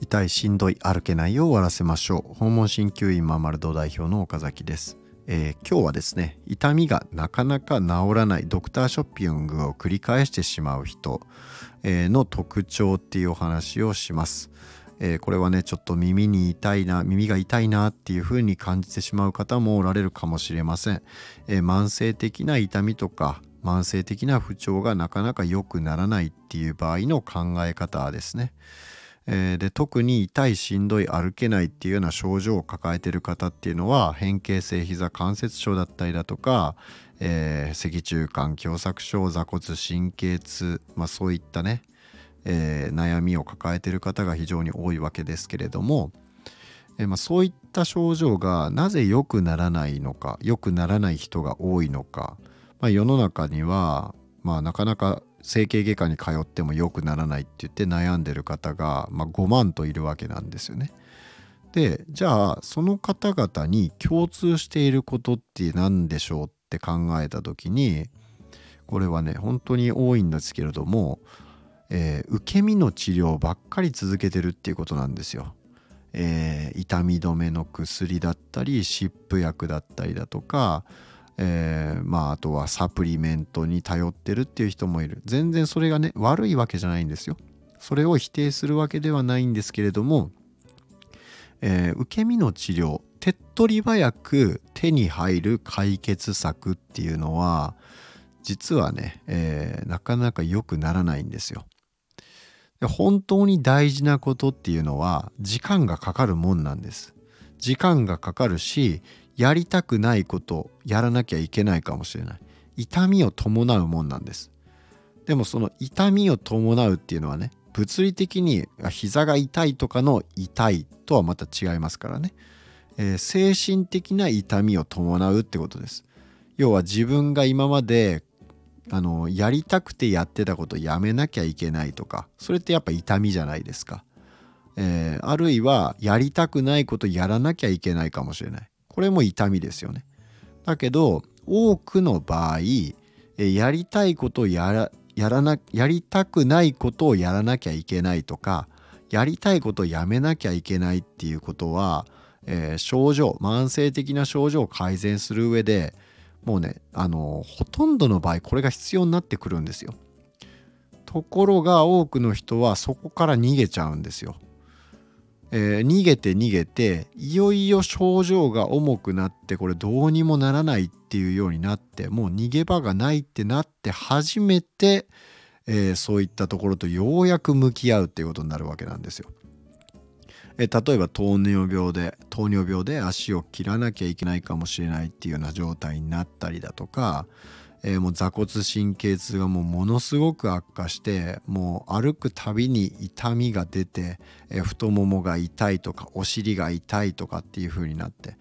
痛いしんどい歩けないを終わらせましょう。訪問鍼灸院ママルド代表の岡崎です、えー、今日はですね痛みがなかなか治らないドクターショッピングを繰り返してしまう人、えー、の特徴っていうお話をします。えー、これはねちょっと耳に痛いな耳が痛いなっていう風に感じてしまう方もおられるかもしれません、えー、慢性的な痛みとか慢性的な不調がなかなか良くならないっていう場合の考え方ですね、えー、で特に痛いしんどい歩けないっていうような症状を抱えている方っていうのは変形性膝関節症だったりだとか、えー、脊柱管狭窄症座骨神経痛、まあ、そういったね、えー、悩みを抱えている方が非常に多いわけですけれども、えまあ、そういった症状がなぜ良くならないのか良くならない人が多いのか、まあ、世の中には、まあ、なかなか整形外科に通っても良くならないって言って悩んでる方が、まあ、5万といるわけなんですよね。でじゃあその方々に共通していることって何でしょうって考えた時にこれはね本当に多いんですけれども、えー、受け身の治療ばっかり続けてるっていうことなんですよ。えー、痛み止めの薬だったり湿布薬だったりだとかえー、まああとはサプリメントに頼ってるっていう人もいる全然それがね悪いわけじゃないんですよそれを否定するわけではないんですけれども、えー、受け身の治療手っ取り早く手に入る解決策っていうのは実はね、えー、なかなか良くならないんですよ。で本当に大事なことっていうのは時間がかかるもんなんです。時間がかかるしやりたくないことやらなきゃいけないかもしれない。痛みを伴うもんなんです。でもその痛みを伴うっていうのはね物理的に膝が痛いとかの痛いとはまた違いますからね、えー、精神的な痛みを伴うってことです。要は自分が今まであのやりたくてやってたことやめなきゃいけないとかそれってやっぱ痛みじゃないですか、えー、あるいはやりたくないことやらなきゃいけないかもしれない。これも痛みですよね。だけど多くの場合やりたいことをやらやらなやりたくないことをやらなきゃいけないとかやりたいことをやめなきゃいけないっていうことは、えー、症状慢性的な症状を改善する上でもうねあのほとんどの場合これが必要になってくるんですよ。ところが多くの人はそこから逃げちゃうんですよ。えー、逃げて逃げていよいよ症状が重くなってこれどうにもならないっていうようになってもう逃げ場がないってなって初めて、えー、そういったところとようやく向き合うっていうことになるわけなんですよ。えー、例えば糖尿病で糖尿病で足を切らなきゃいけないかもしれないっていうような状態になったりだとかえー、もう座骨神経痛がもうものすごく悪化してもう歩くたびに痛みが出て、えー、太ももが痛いとかお尻が痛いとかっていう風になって、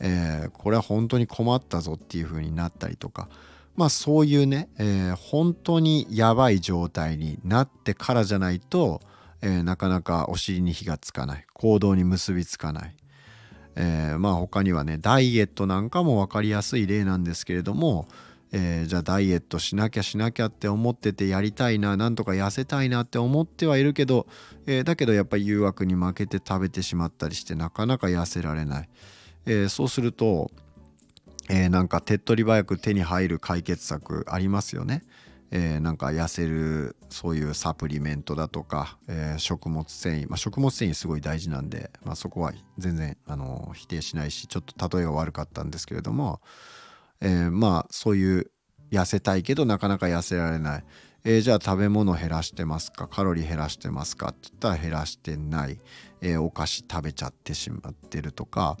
えー、これは本当に困ったぞっていう風になったりとかまあそういうね、え本当にやばい状態になってからじゃないと、えなかなかお尻に火がつかない行動に結びつかない。えまあ他にはねダイエットなんかも分かりやすい例なんですけれどもえー、じゃあダイエットしなきゃしなきゃって思っててやりたいななんとか痩せたいなって思ってはいるけど、えー、だけどやっぱり誘惑に負けて食べてしまったりしてなかなか痩せられない、えー、そうすると、えなんか手っ取り早く手に入る解決策ありますよね。え、なんか痩せるそういうサプリメントだとか、え、食物繊維、まあ、食物繊維すごい大事なんで、まあ、そこは全然あの否定しないしちょっと例えが悪かったんですけれども、えー、まあそういう痩せたいけどなかなか痩せられない、えー、じゃあ食べ物減らしてますか？カロリー減らしてますか？って言ったら減らしてない、えー、お菓子食べちゃってしまってるとか、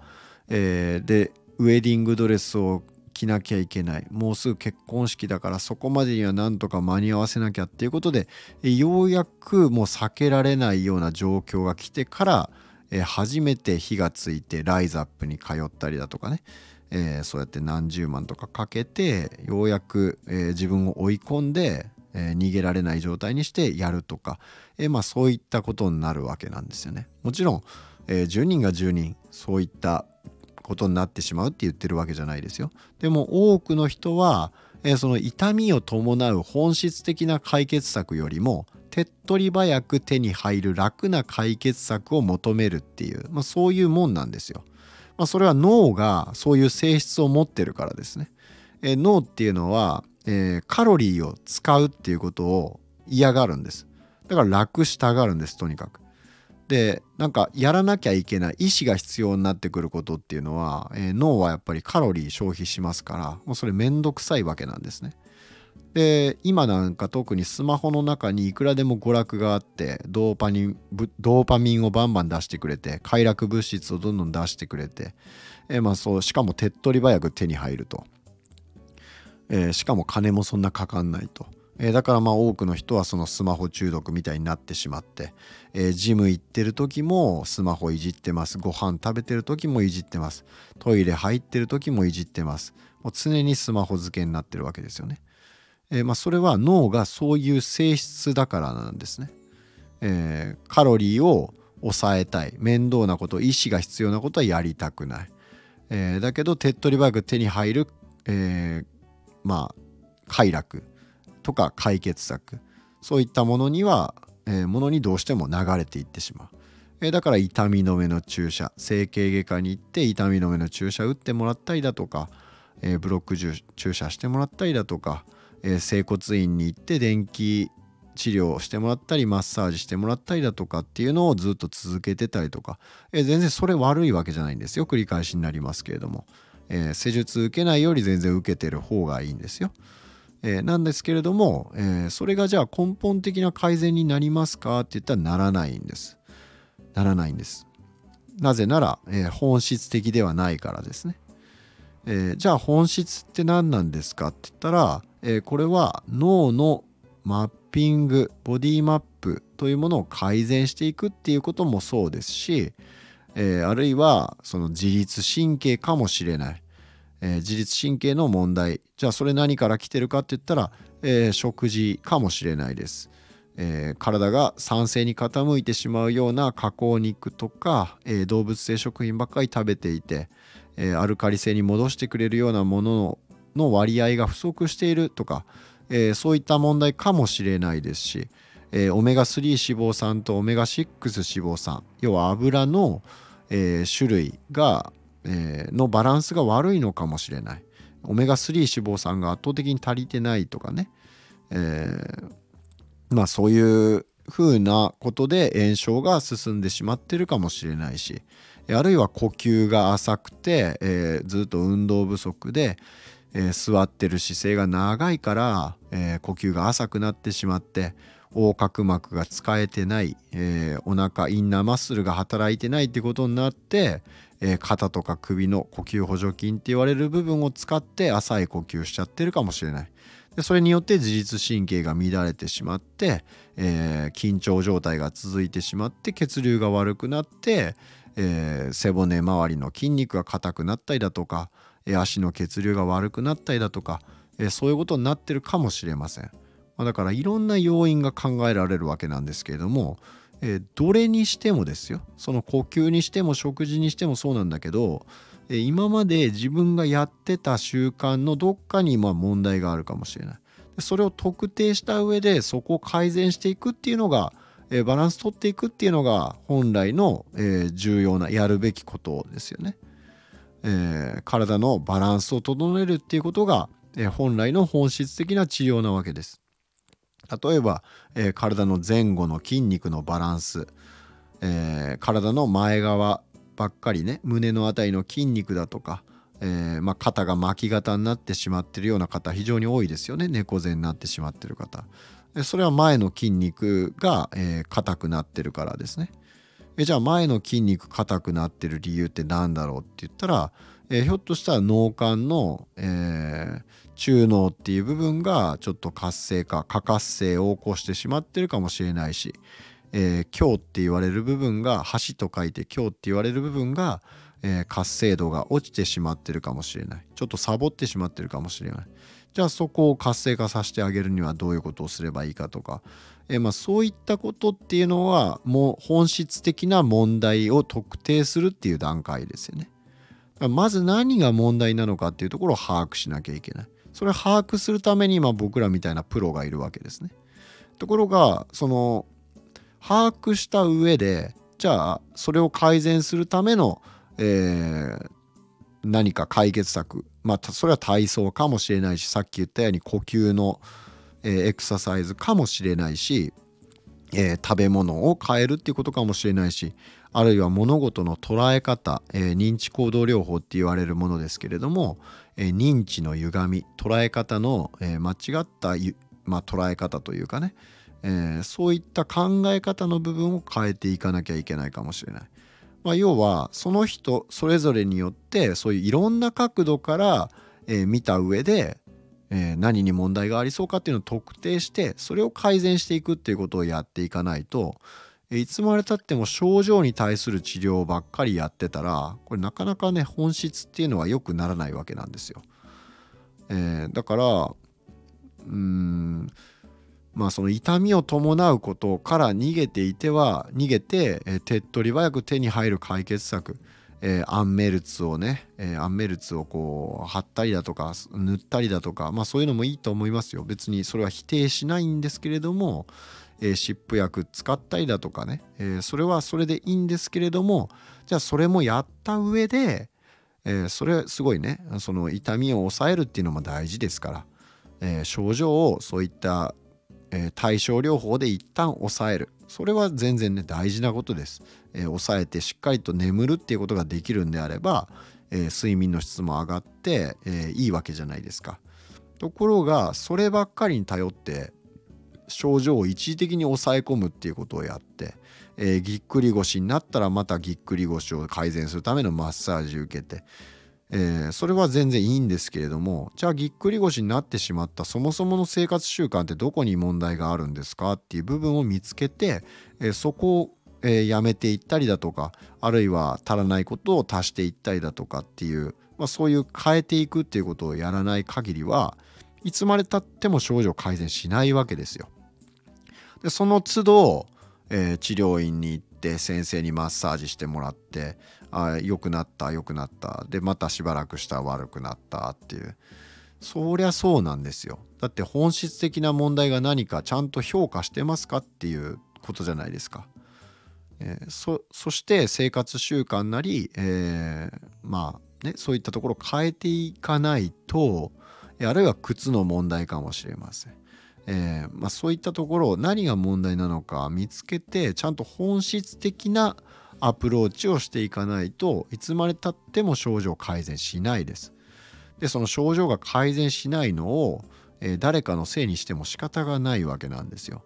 えー、でウェディングドレスを着なきゃいけない。もうすぐ結婚式だからそこまでにはなんとか間に合わせなきゃっていうことでようやくもう避けられないような状況が来てから初めて火がついてライズアップに通ったりだとかね。えー、そうやって何十万とかかけてようやく、えー、自分を追い込んで、えー、逃げられない状態にしてやるとか、えまあ、そういったことになるわけなんですよね。もちろん、え10人が10人そういったことになってしまうって言ってるわけじゃないですよ。でも多くの人は、え、その痛みを伴う本質的な解決策よりも手っ取り早く手に入る楽な解決策を求めるっていう、まあ、そういうもんなんですよ。まあ、それは脳がそういう性質を持ってるからですね。え、脳っていうのは、えー、カロリーを使うっていうことを嫌がるんです。だから楽したがるんですとにかく。でなんかやらなきゃいけない意思が必要になってくることっていうのは、えー、脳はやっぱりカロリー消費しますからもうそれめんどくさいわけなんですね。で今なんか特にスマホの中にいくらでも娯楽があってドーパドーパミンをバンバン出してくれて快楽物質をどんどん出してくれて、えー、まあそうしかも手っ取り早く手に入ると、えー、しかも金もそんなかかんないと。えー、だからまあ多くの人はそのスマホ中毒みたいになってしまって、えー、ジム行ってる時もスマホいじってます。ご飯食べてる時もいじってます。トイレ入ってる時もいじってます。もう常にスマホ漬けになってるわけですよね、えー、まあそれは脳がそういう性質だからなんですね、えー、カロリーを抑えたい。面倒なこと意思が必要なことはやりたくない、えー、だけど手っ取り早く手に入る、えー、まあ快楽とか解決策。そういったものには、えー、ものにどうしても流れていってしまう、えー、だから痛み止めの注射。整形外科に行って痛み止めの注射打ってもらったりだとか、えー、ブロック注射してもらったりだとか、え整骨院に行って電気治療してもらったりマッサージしてもらったりだとかっていうのをずっと続けてたりとか、え全然それ悪いわけじゃないんですよ繰り返しになりますけれども、え施術受けないより全然受けてる方がいいんですよ。え、なんですけれども、え、それがじゃあ根本的な改善になりますかって言ったらならないんです。ならないんです。なぜなら、え、本質的ではないからですね。えじゃあ本質って何なんですかって言ったら、えこれは脳のマッピングボディマップというものを改善していくっていうこともそうですし、えあるいはその自律神経かもしれない。えー、自律神経の問題じゃあそれ何から来てるかって言ったら、えー、食事かもしれないです、えー、体が酸性に傾いてしまうような加工肉とか、え動物性食品ばっかり食べていて、えアルカリ性に戻してくれるようなものの割合が不足しているとか、えそういった問題かもしれないですし、えオメガ3脂肪酸とオメガ6脂肪酸要は油の、え種類がえー、のバランスが悪いのかもしれない。オメガ3脂肪酸が圧倒的に足りてないとかね、えー、まあそういうふうなことで炎症が進んでしまってるかもしれないしあるいは呼吸が浅くて、えー、ずっと運動不足で、えー、座ってる姿勢が長いから、えー、呼吸が浅くなってしまって横隔膜が使えてない、えー、お腹インナーマッスルが働いてないってことになって、えー、肩とか首の呼吸補助筋って言われる部分を使って浅い呼吸しちゃってるかもしれない。でそれによって自律神経が乱れてしまって、えー、緊張状態が続いてしまって血流が悪くなって、えー、背骨周りの筋肉が硬くなったりだとか、えー、足の血流が悪くなったりだとか、えそういうことになってるかもしれません。まあ、だからいろんな要因が考えられるわけなんですけれども、えー、どれにしてもですよその呼吸にしても食事にしてもそうなんだけど、えー、今まで自分がやってた習慣のどっかにま問題があるかもしれないそれを特定した上でそこを改善していくっていうのが、えー、バランス取っていくっていうのが本来の、え重要なやるべきことですよね、え体のバランスを整えるっていうことが、え本来の本質的な治療なわけです。例えば、え、体の前後の筋肉のバランス、え、体の前側ばっかりね胸の辺りの筋肉だとか、えー、まあ、肩が巻き型になってしまってるような方非常に多いですよね。猫背になってしまってる方。それは前の筋肉が硬、えー、くなってるからですね。えじゃあ前の筋肉硬くなってる理由って何だろうって言ったら、え、ひょっとしたら脳幹の、えー、中脳っていう部分がちょっと活性化過活性を起こしてしまってるかもしれないし、えー、強って言われる部分が橋と書いて強って言われる部分が、えー、活性度が落ちてしまってるかもしれない。ちょっとサボってしまってるかもしれない。じゃあそこを活性化させてあげるにはどういうことをすればいいかとか、えー、まあ、そういったことっていうのはもう本質的な問題を特定するっていう段階ですよね。まず何が問題なのかっていうところを把握しなきゃいけない。それを把握するために今僕らみたいなプロがいるわけですね。ところがその把握した上でじゃあそれを改善するための、えー、何か解決策まあそれは体操かもしれないしさっき言ったように呼吸の、えー、エクササイズかもしれないし、えー、食べ物を変えるっていうことかもしれないしあるいは物事の捉え方、えー、認知行動療法って言われるものですけれども、え、認知の歪み捉え方の、え、間違った、まあ、捉え方というかね、え、そういった考え方の部分を変えていかなきゃいけないかもしれない。まあ、要はその人それぞれによってそういういろんな角度から、え、見た上で、え、何に問題がありそうかっていうのを特定してそれを改善していくっていうことをやっていかないといつまでたっても症状に対する治療ばっかりやってたらこれなかなかね本質っていうのは良くならないわけなんですよ。えー、だからうーんまあその痛みを伴うことから逃げていては逃げて、えー、手っ取り早く手に入る解決策、えー、アンメルツをね、えー、アンメルツをこう貼ったりだとか塗ったりだとかまあそういうのもいいと思いますよ。別にそれは否定しないんですけれどもえ、湿布薬使ったりだとかね、え、それはそれでいいんですけれどもじゃあそれもやった上で、え、それすごいねその痛みを抑えるっていうのも大事ですから、えー、症状をそういった、えー、対症療法で一旦抑える。それは全然ね大事なことです、えー、抑えてしっかりと眠るっていうことができるんであれば、えー、睡眠の質も上がって、えー、いいわけじゃないですか。ところがそればっかりに頼って症状を一時的に抑え込むっていうことをやって、えー、ぎっくり腰になったらまたぎっくり腰を改善するためのマッサージ受けて、えー、それは全然いいんですけれどもじゃあぎっくり腰になってしまったそもそもの生活習慣ってどこに問題があるんですか？っていう部分を見つけて、えー、そこをえー、やめていったりだとかあるいは足らないことを足していったりだとかっていう、まあ、そういう変えていくっていうことをやらない限りはいつまでたっても症状改善しないわけですよ。でその都度、えー、治療院に行って先生にマッサージしてもらってあ良くなった良くなったでまたしばらくしたら悪くなったっていうそりゃそうなんですよだって本質的な問題が何かちゃんと評価してますかっていうことじゃないですか。えー、そそして生活習慣なり、えー、まあねそういったところを変えていかないとあるいは靴の問題かもしれません。えー、まあ、そういったところを何が問題なのか見つけてちゃんと本質的なアプローチをしていかないといつまでたっても症状改善しないです。でその症状が改善しないのを、えー、誰かのせいにしても仕方がないわけなんですよ。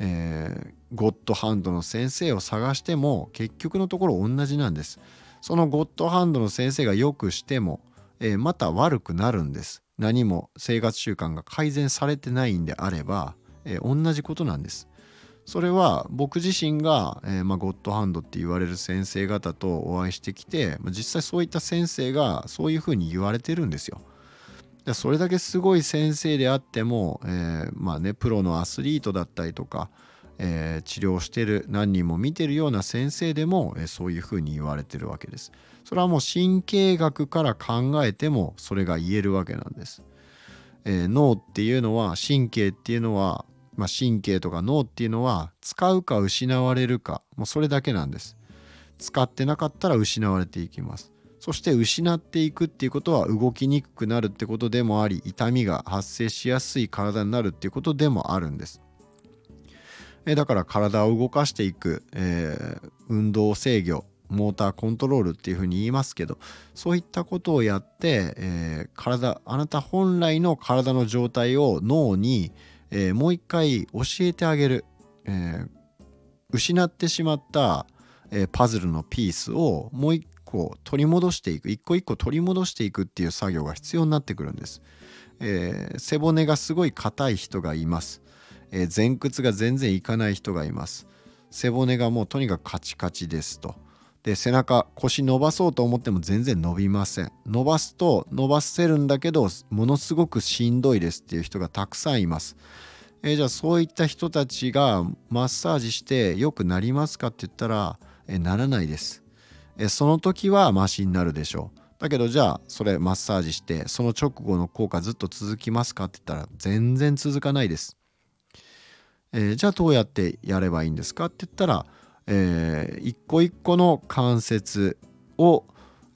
えー、ゴッドハンドの先生を探しても結局のところ同じなんです。そのゴッドハンドの先生がよくしても、えー、また悪くなるんです。何も生活習慣が改善されてないんであれば、えー、同じことなんです。それは僕自身が、えー、まあ、ゴッドハンドって言われる先生方とお会いしてきて、まあ、実際そういった先生がそういうふうに言われてるんですよ。それだけすごい先生であっても、えー、まあねプロのアスリートだったりとか、えー、治療してる何人も見てるような先生でも、えー、そういうふうに言われてるわけです。それはもう神経学から考えてもそれが言えるわけなんです。えー、脳っていうのは神経っていうのは、まあ、神経とか脳っていうのは使うか失われるかもうそれだけなんです。使ってなかったら失われていきます。そして失っていくっていうことは動きにくくなるってことでもあり痛みが発生しやすい体になるっていうことでもあるんです。えだから体を動かしていく、えー、運動制御モーターコントロールっていうふうに言いますけどそういったことをやって、えー、体あなた本来の体の状態を脳に、えー、もう一回教えてあげる、えー、失ってしまった、えパズルのピースをもう一個取り戻していく。一個一個取り戻していくっていう作業が必要になってくるんです、え背骨がすごい硬い人がいます。え、前屈が全然いかない人がいます。背骨がもうとにかくカチカチですと。で背中腰伸ばそうと思っても全然伸びません。伸ばすと伸ばせるんだけどものすごくしんどいですっていう人がたくさんいます。え、じゃあそういった人たちがマッサージして良くなりますかって言ったら、え、ならないです、え、その時はマシになるでしょう。だけどじゃあそれマッサージしてその直後の効果ずっと続きますかって言ったら全然続かないです。え、じゃあどうやってやればいいんですかって言ったら、えー、一個一個の関節を、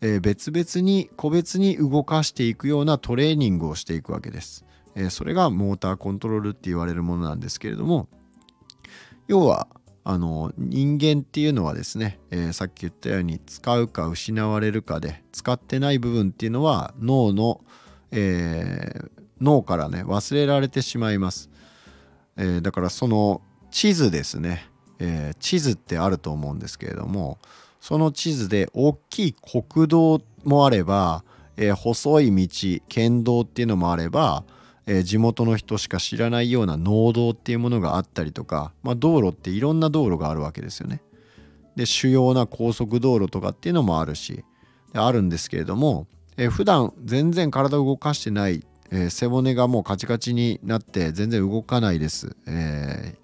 えー、別々に個別に動かしていくようなトレーニングをしていくわけです。えー、それがモーターコントロールって言われるものなんですけれども要はあの人間っていうのはですね、えー、さっき言ったように使うか失われるかで使ってない部分っていうのは脳の、えー、脳からね忘れられてしまいます、えー、だからその地図ですね、え地図ってあると思うんですけれどもその地図で大きい国道もあれば、え細い道県道っていうのもあればえー、地元の人しか知らないような農道っていうものがあったりとか、まあ、道路っていろんな道路があるわけですよね。で主要な高速道路とかっていうのもあるしあるんですけれども、えー、普段全然体を動かしてない、えー、背骨がもうカチカチになって全然動かないです。え、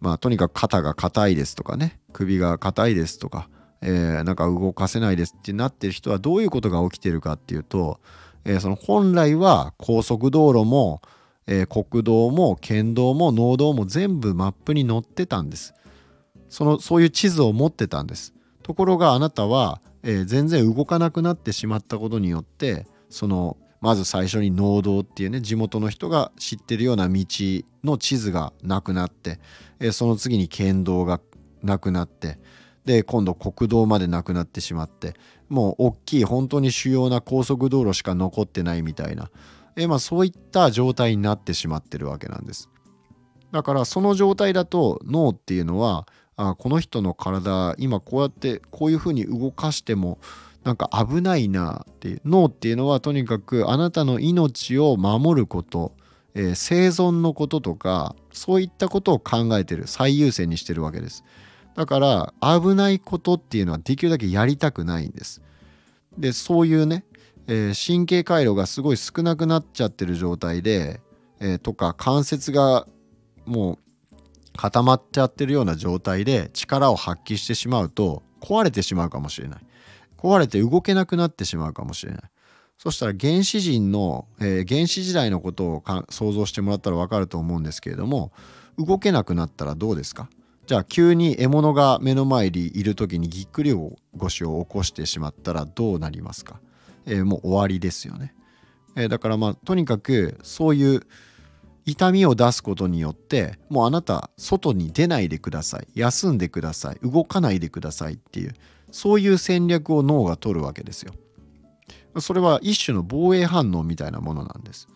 まあとにかく肩が硬いですとかね首が硬いですとか、えー、なんか動かせないですってなってる人はどういうことが起きてるかっていうとえー、その本来は高速道路も、えー、国道も県道も農道も全部マップに載ってたんです。そのそういう地図を持ってたんです。ところがあなたは、えー、全然動かなくなってしまったことによってそのまず最初に農道っていうね地元の人が知ってるような道の地図がなくなって、え、その次に県道がなくなってで今度国道までなくなってしまってもう大きい本当に主要な高速道路しか残ってないみたいな、えまあ、そういった状態になってしまってるわけなんです。だからその状態だと脳っていうのはあこの人の体今こうやってこういうふうに動かしてもなんか危ないなっていう脳っていうのはとにかくあなたの命を守ること、えー、生存のこととかそういったことを考えてる最優先にしてるわけです。だから危ないことっていうのはできるだけやりたくないんです。でそういうね、えー、神経回路がすごい少なくなっちゃってる状態で、えー、とか関節がもう固まっちゃってるような状態で力を発揮してしまうと壊れてしまうかもしれない。壊れて動けなくなってしまうかもしれない。そしたら原始人の、えー、原始時代のことを想像してもらったら分かると思うんですけれども動けなくなったらどうですか？じゃあ急に獲物が目の前にいる時にぎっくり腰を起こしてしまったらどうなりますか、えー、もう終わりですよね、えー、だからまあとにかくそういう痛みを出すことによってもうあなた外に出ないでください。休んでください。動かないでくださいっていう。そういう戦略を脳が取るわけですよ。それは一種の防衛反応みたいなものなんです、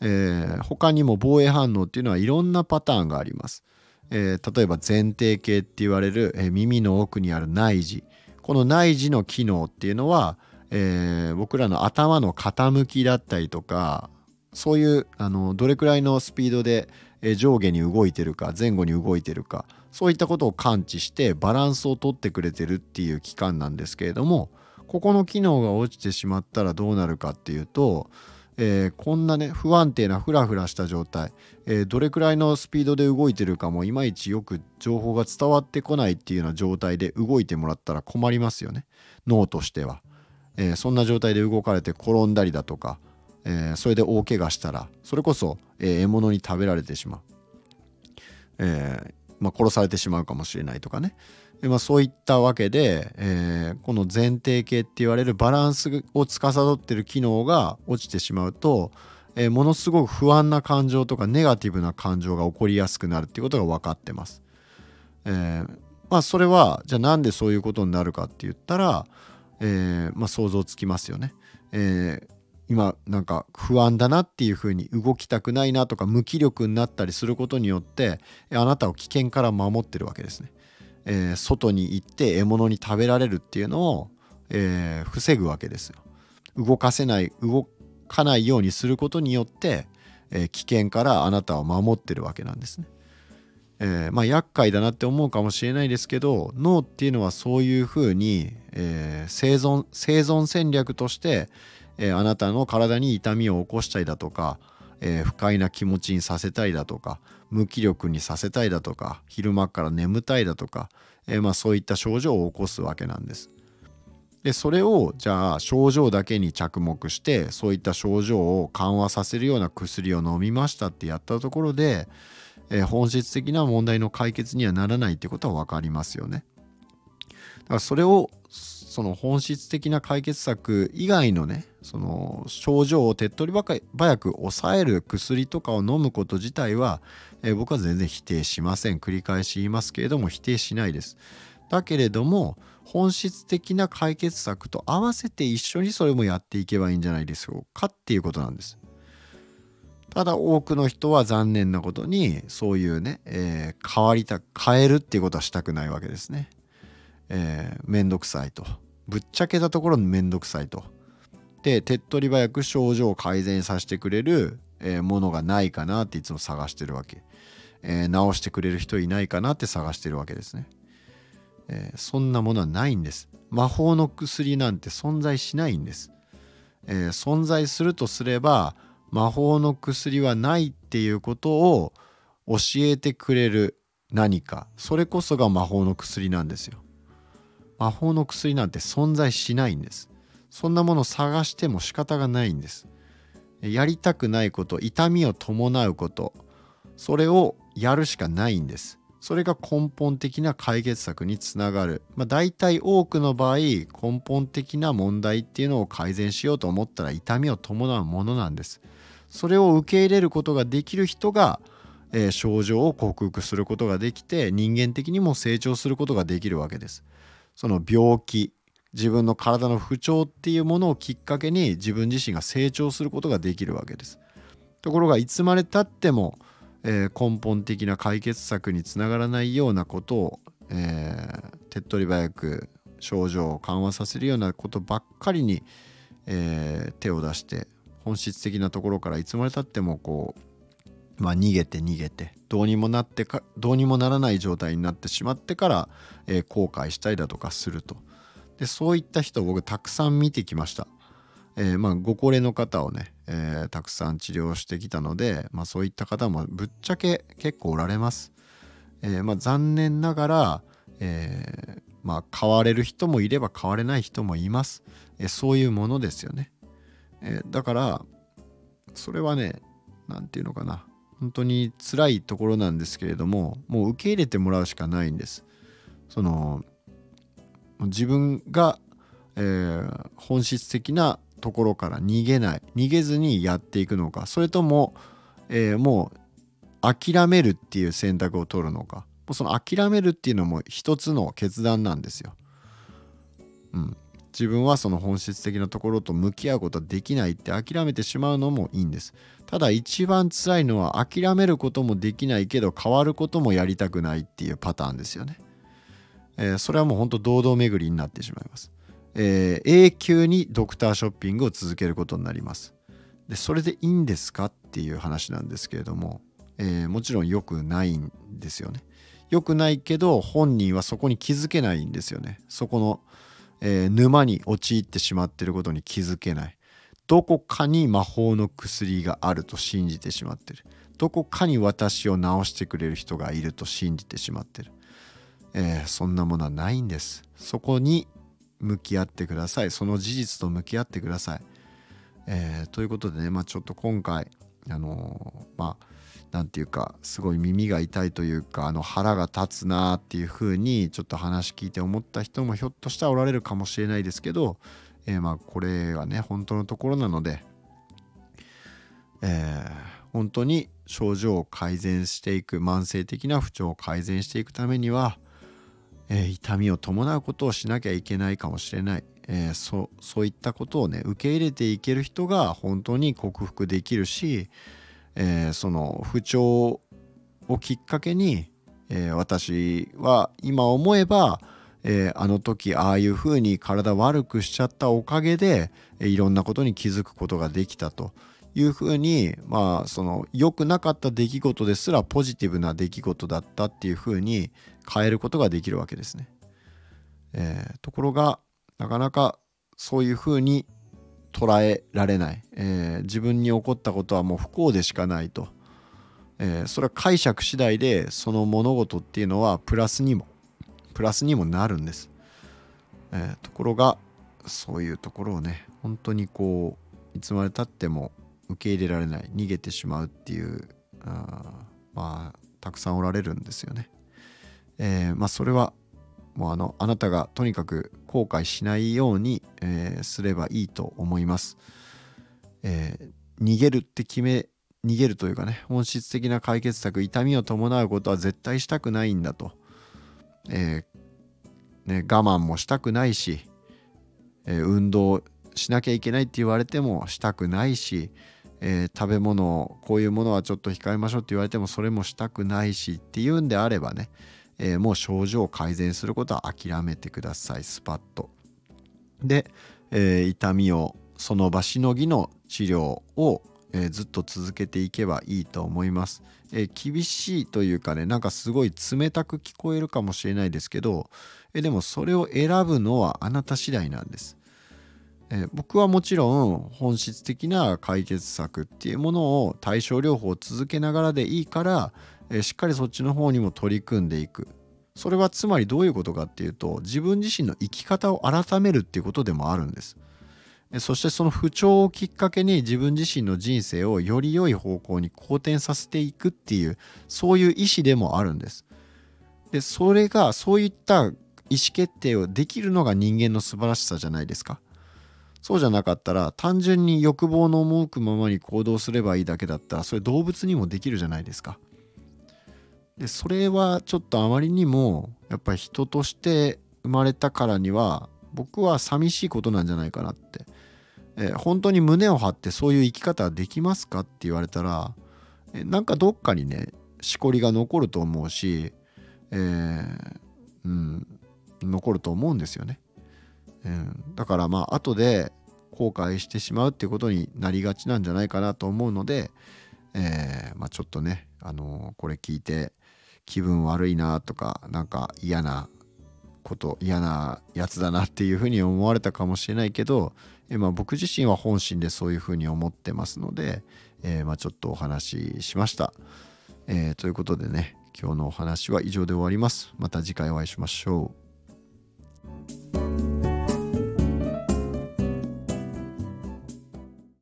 えー、他にも防衛反応っていうのはいろんなパターンがあります。えー、例えば前庭系って言われる、えー、耳の奥にある内耳。この内耳の機能っていうのは、えー、僕らの頭の傾きだったりとかそういうあのどれくらいのスピードで上下に動いてるか前後に動いてるかそういったことを感知してバランスをとってくれてるっていう器官なんですけれどもここの機能が落ちてしまったらどうなるかっていうとえー、こんなね不安定なフラフラした状態、えー、どれくらいのスピードで動いてるかもいまいちよく情報が伝わってこないっていうような状態で動いてもらったら困りますよね。脳としては、えー、そんな状態で動かれて転んだりだとか、えそれで大怪我したらそれこそ、え獲物に食べられてしまう、えまあ、殺されてしまうかもしれないとかね、でまあ、そういったわけで、えー、この前提系って言われるバランスを司ってる機能が落ちてしまうと、えー、ものすごく不安な感情とかネガティブな感情が起こりやすくなるっていうことが分かってます。えー、まあそれはじゃあなんでそういうことになるかって言ったら、えまあ、想像つきますよね。え今なんか不安だなっていうふうに動きたくないなとか無気力になったりすることによってあなたを危険から守ってるわけですね。えー、外に行って獲物に食べられるっていうのを、えー、防ぐわけですよ。動かせない動かないようにすることによって、えー、危険からあなたを守ってるわけなんですね。えー、まあ厄介だなって思うかもしれないですけど脳っていうのはそういうふうに、えー、生存生存戦略として、えー、あなたの体に痛みを起こしたりだとか、えー、不快な気持ちにさせたりだとか無気力にさせたいだとか昼間から眠たいだとか、えー、まあそういった症状を起こすわけなんです。でそれをじゃあ症状だけに着目してそういった症状を緩和させるような薬を飲みましたってやったところで、え、本質的な問題の解決にはならないってことは分かりますよね。だからそれをその本質的な解決策以外のねその症状を手っ取り早く抑える薬とかを飲むこと自体は、えー、僕は全然否定しません。繰り返し言いますけれども否定しないです。だけれども本質的な解決策と合わせて一緒にそれもやっていけばいいんじゃないですかっていうことなんです。ただ多くの人は残念なことにそういうね、えー、変わりた変えるっていうことはしたくないわけですね。えー、めんどくさいと。ぶっちゃけたところめんどくさいと。で手っ取り早く症状を改善させてくれる、えー、ものがないかなっていつも探してるわけ。えー、直してくれる人いないかなって探してるわけですね。えー、そんなものはないんです。魔法の薬なんて存在しないんです。えー、存在するとすれば魔法の薬はないっていうことを教えてくれる何かそれこそが魔法の薬なんですよ魔法の薬なんて存在しないんです。そんなもの探しても仕方がないんです。やりたくないこと痛みを伴うことそれをやるしかないんです。それが根本的な解決策につながる、まあ、大体多くの場合根本的な問題っていうのを改善しようと思ったら痛みを伴うものなんです。それを受け入れることができる人が、えー、症状を克服することができて人間的にも成長することができるわけです。その病気自分の体の不調っていうものをきっかけに自分自身が成長することができるわけです。ところがいつまでたっても、えー、根本的な解決策につながらないようなことを、えー、手っ取り早く症状を緩和させるようなことばっかりに、えー、手を出して本質的なところからいつまでたってもこう、まあ、逃げて逃げてどうにもなってかどうにもならない状態になってしまってから、えー、後悔したりだとかするとでそういった人を僕たくさん見てきました。えー、まあご高齢の方をね、えー、たくさん治療してきたので、まあ、そういった方もぶっちゃけ結構おられます。え、まあ、残念ながら、えまあ、変われる人もいれば変われない人もいます。えそういうものですよね。え、だからそれはね何て言うのかな本当に辛いところなんですけれどももう受け入れてもらうしかないんです。その自分が、えー、本質的なところから逃げない逃げずにやっていくのかそれとも、えー、もう諦めるっていう選択を取るのか。その諦めるっていうのも一つの決断なんですよ。うん、自分はその本質的なところと向き合うことはできないって諦めてしまうのもいいんです。ただ一番辛いのは諦めることもできないけど変わることもやりたくないっていうパターンですよね、えー、それはもうほんと堂々巡りになってしまいます、えー、永久にドクターショッピングを続けることになります。でそれでいいんですかっていう話なんですけれども、えー、もちろん良くないんですよね。良くないけど本人はそこに気づけないんですよね。そこのえー、沼に陥ってしまってることに気づけない。どこかに魔法の薬があると信じてしまってる。どこかに私を治してくれる人がいると信じてしまってる、えー、そんなものはないんです。そこに向き合ってください。その事実と向き合ってください、えー、ということでねまあちょっと今回あのまあ何て言うかすごい耳が痛いというかあの腹が立つなっていう風にちょっと話聞いて思った人もひょっとしたらおられるかもしれないですけど、えー、まあこれはね本当のところなので、えー、本当に症状を改善していく慢性的な不調を改善していくためには、えー、痛みを伴うことをしなきゃいけないかもしれない、えー、そそういったことをね受け入れていける人が本当に克服できるし、えー、その不調をきっかけに、えー、私は今思えば、えー、あの時ああいうふうに体悪くしちゃったおかげで、えいろんなことに気づくことができたというふうにまあその良くなかった出来事ですらポジティブな出来事だったっていうふうに変えることができるわけですね。えところがなかなかそういうふうに捉えられない、えー、自分に起こったことはもう不幸でしかないと、えー、それは解釈次第でその物事っていうのはプラスにもプラスにもなるんです、えー、ところがそういうところをね本当にこういつまでたっても受け入れられない逃げてしまうっていうあまあたくさんおられるんですよね。え、まあそれはもうあのあなたがとにかく後悔しないように、えー、すればいいと思います。えー、逃げるって決め逃げるというかね本質的な解決策痛みを伴うことは絶対したくないんだと、えー、ね、我慢もしたくないし、え、運動しなきゃいけないって言われてもしたくないし、え、食べ物こういうものはちょっと控えましょうって言われてもそれもしたくないしっていうんであればね、えもう症状を改善することは諦めてください。スパッと。で、え痛みをその場しのぎの治療をえー、ずっと続けていけばいいと思います、え、厳しいというかねなんかすごい冷たく聞こえるかもしれないですけど、え、でもそれを選ぶのはあなた次第なんです、え僕はもちろん本質的な解決策っていうものを対症療法を続けながらでいいから、えしっかりそっちの方にも取り組んでいくそれはつまりどういうことかっていうと自分自身の生き方を改めるっていうことでもあるんですそしてその不調をきっかけに自分自身の人生をより良い方向に好転させていくっていうそういう意思でもあるんです。でそれがそういった意思決定をできるのが人間の素晴らしさじゃないですか。そうじゃなかったら単純に欲望の赴くままに行動すればいいだけだったらそれ動物にもできるじゃないですか。でそれはちょっとあまりにもやっぱり人として生まれたからには僕は寂しいことなんじゃないかなってえー、本当に胸を張ってそういう生き方はできますかって言われたら、えー、なんかどっかにねしこりが残ると思うし、えー、うん、残ると思うんですよね。うん、だからまあ後で後悔してしまうっていうことになりがちなんじゃないかなと思うので、えー、まあ、ちょっとね、あのー、これ聞いて気分悪いなとかなんか嫌なこと嫌なやつだなっていうふうに思われたかもしれないけど、えまあ、僕自身は本心でそういうふうに思ってますので、えー、まあ、ちょっとお話ししました、えー、ということでね今日のお話は以上で終わります。また次回お会いしましょう。